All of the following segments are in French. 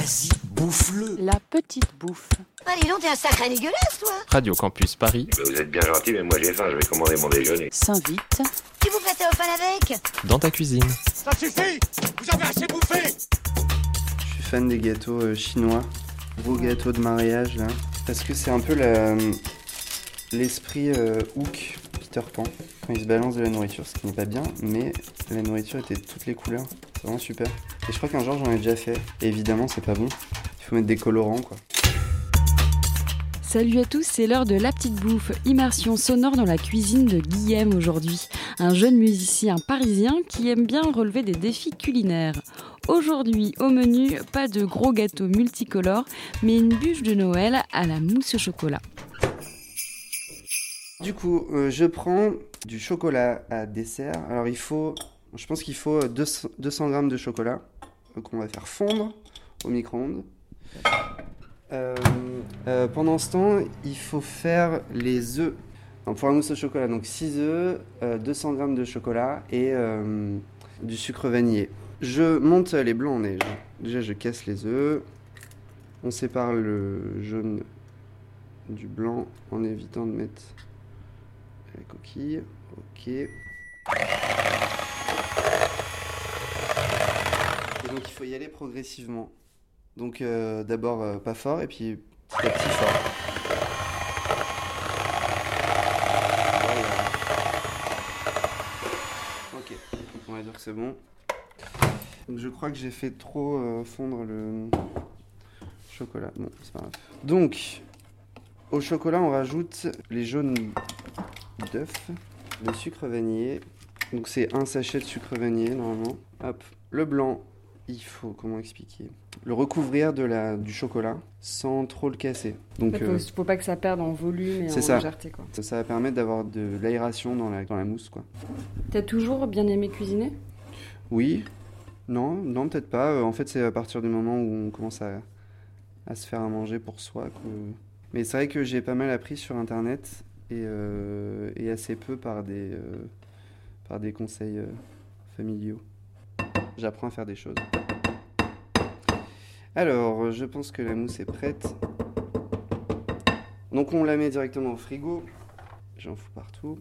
Vas-y, bouffe-le. La petite bouffe. Allez, donc, t'es un sacré dégueulasse, toi Radio Campus Paris, Vous êtes bien gentil, mais moi j'ai faim, je vais commander mon déjeuner. S'invite. Tu vous prêtais au fan avec dans ta cuisine. Ça suffit Vous avez assez bouffé Je suis fan des gâteaux euh, chinois, gros gâteaux de mariage là, parce que c'est un peu la- l'esprit euh, Hook Peter Pan quand il se balance de la nourriture, ce qui n'est pas bien, mais la nourriture était de toutes les couleurs, c'est vraiment super. Et je crois qu'un jour j'en ai déjà fait, et évidemment c'est pas bon, il faut mettre des colorants quoi. Salut à tous, c'est l'heure de la petite bouffe, immersion sonore dans la cuisine de Guillaume aujourd'hui, un jeune musicien parisien qui aime bien relever des défis culinaires. Aujourd'hui, au menu, pas de gros gâteaux multicolores, mais une bûche de Noël à la mousse au chocolat. Du coup, euh, je prends du chocolat à dessert. Alors il faut, je pense qu'il faut 200, 200 grammes de chocolat qu'on va faire fondre au micro-ondes. Euh, euh, pendant ce temps, il faut faire les œufs. Pour la mousse au chocolat, donc 6 œufs, euh, 200 grammes de chocolat et euh, du sucre vanillé. Je monte les blancs en neige. Déjà, je casse les œufs. On sépare le jaune du blanc en évitant de mettre la coquille. Ok. Et donc il faut y aller progressivement. Donc euh, d'abord euh, pas fort et puis petit à petit fort. Ok, on va dire que c'est bon. Donc je crois que j'ai fait trop euh, fondre le chocolat. Bon, c'est pas grave. Donc au chocolat, on rajoute les jaunes d'œuf, le sucre vanillé. Donc c'est un sachet de sucre vanillé normalement. Hop, le blanc, il faut comment expliquer? Le recouvrir de la du chocolat sans trop le casser. Donc faut, euh, faut pas que ça perde en volume et en ça. légèreté. Quoi. ça, ça va permettre d'avoir de l'aération dans la dans la mousse quoi. T'as toujours bien aimé cuisiner? Oui, non, non peut-être pas. Euh, En fait, c'est à partir du moment où on commence à, à se faire à manger pour soi. que- Mais c'est vrai que j'ai pas mal appris sur Internet et, euh, et assez peu par des, euh, par des conseils euh, familiaux. J'apprends à faire des choses. Alors, je pense que la mousse est prête. Donc on la met directement au frigo. J'en fous partout.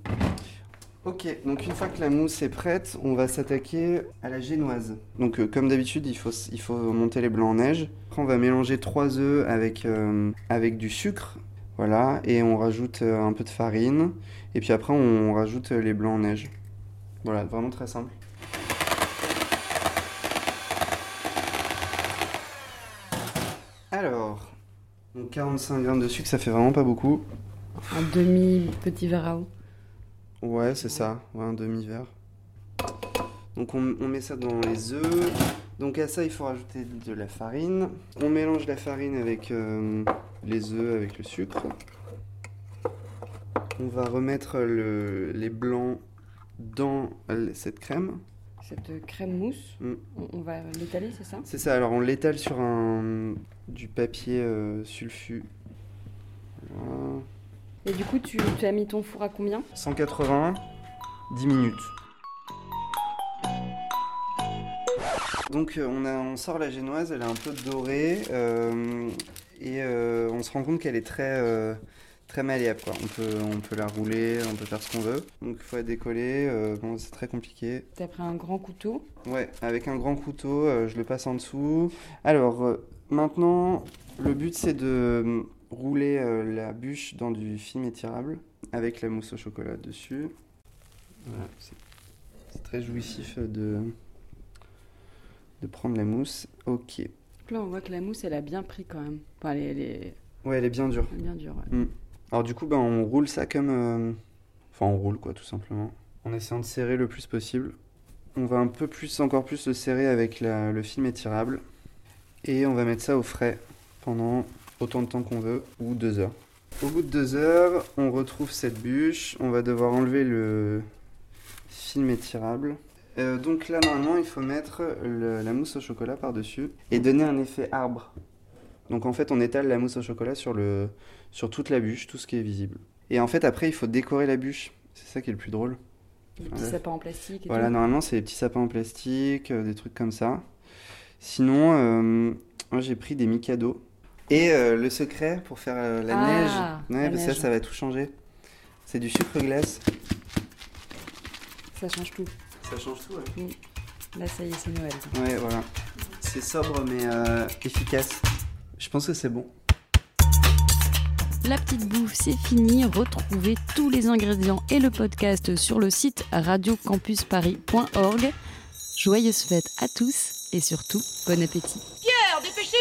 Ok, donc une fois que la mousse est prête, on va s'attaquer à la génoise. Donc euh, comme d'habitude, il faut, il faut monter les blancs en neige. Après, on va mélanger trois œufs avec, euh, avec du sucre. Voilà, et on rajoute euh, un peu de farine. Et puis après, on rajoute les blancs en neige. Voilà, vraiment très simple. Alors, donc 45 grammes de sucre, ça fait vraiment pas beaucoup. Un demi petit verre à eau. Ouais, c'est ça, ouais, un demi-verre. Donc on, on met ça dans les œufs. Donc à ça, il faut rajouter de la farine. On mélange la farine avec euh, les œufs, avec le sucre. On va remettre le- les blancs dans cette crème. Cette crème mousse, Mm. on, va l'étaler, c'est ça? C'est ça, alors on l'étale sur un, du papier euh, sulfu. Voilà. Et du coup, tu, tu as mis ton four à combien? 180, 10 minutes. Donc euh, on, a, on sort la génoise, elle est un peu dorée euh, et euh, on se rend compte qu'elle est très, très malléable. Quoi. On, peut, on peut la rouler, on peut faire ce qu'on veut. Donc il faut la décoller, euh, bon, c'est très compliqué. T'as pris un grand couteau. Ouais, avec un grand couteau, euh, je le passe en dessous. Alors, euh, maintenant, le but c'est de rouler la bûche dans du film étirable avec la mousse au chocolat dessus. Voilà, c'est très jouissif de, de prendre la mousse. Ok. Donc là, on voit que la mousse, elle a bien pris quand même. Enfin, elle est, Ouais, elle est bien dure. bien dure. ouais. Alors du coup, ben, on roule ça comme... euh, Enfin, on roule quoi, tout simplement. En essayant de serrer le plus possible. On va un peu plus, encore plus le serrer avec le film étirable. Et on va mettre ça au frais pendant autant de temps qu'on veut, ou deux heures. Au bout de deux heures, on retrouve cette bûche. On va devoir enlever le film étirable. Euh, donc là, normalement, il faut mettre la mousse au chocolat par-dessus et donner un effet arbre. Donc en fait, on étale la mousse au chocolat sur, le, sur toute la bûche, tout ce qui est visible. Et en fait, après, il faut décorer la bûche. C'est ça qui est le plus drôle. Des petits Ouais. sapins en plastique. Et Voilà, tout. normalement, c'est des petits sapins en plastique, euh, des trucs comme ça. Sinon, euh, Moi, j'ai pris des Mikado. Et euh, le secret pour faire euh, la Ah, neige. la Ouais, parce que ça, ça va tout changer. C'est du sucre glace. Ça change tout. Ça change tout, ouais. Là, ça y est, c'est Noël. Ouais, voilà. C'est sobre mais euh, efficace. Je pense que c'est bon. La petite bouffe, c'est fini. Retrouvez tous les ingrédients et le podcast sur le site radiocampusparis.org. Joyeuses fêtes à tous et surtout, bon appétit. Pierre, dépêchez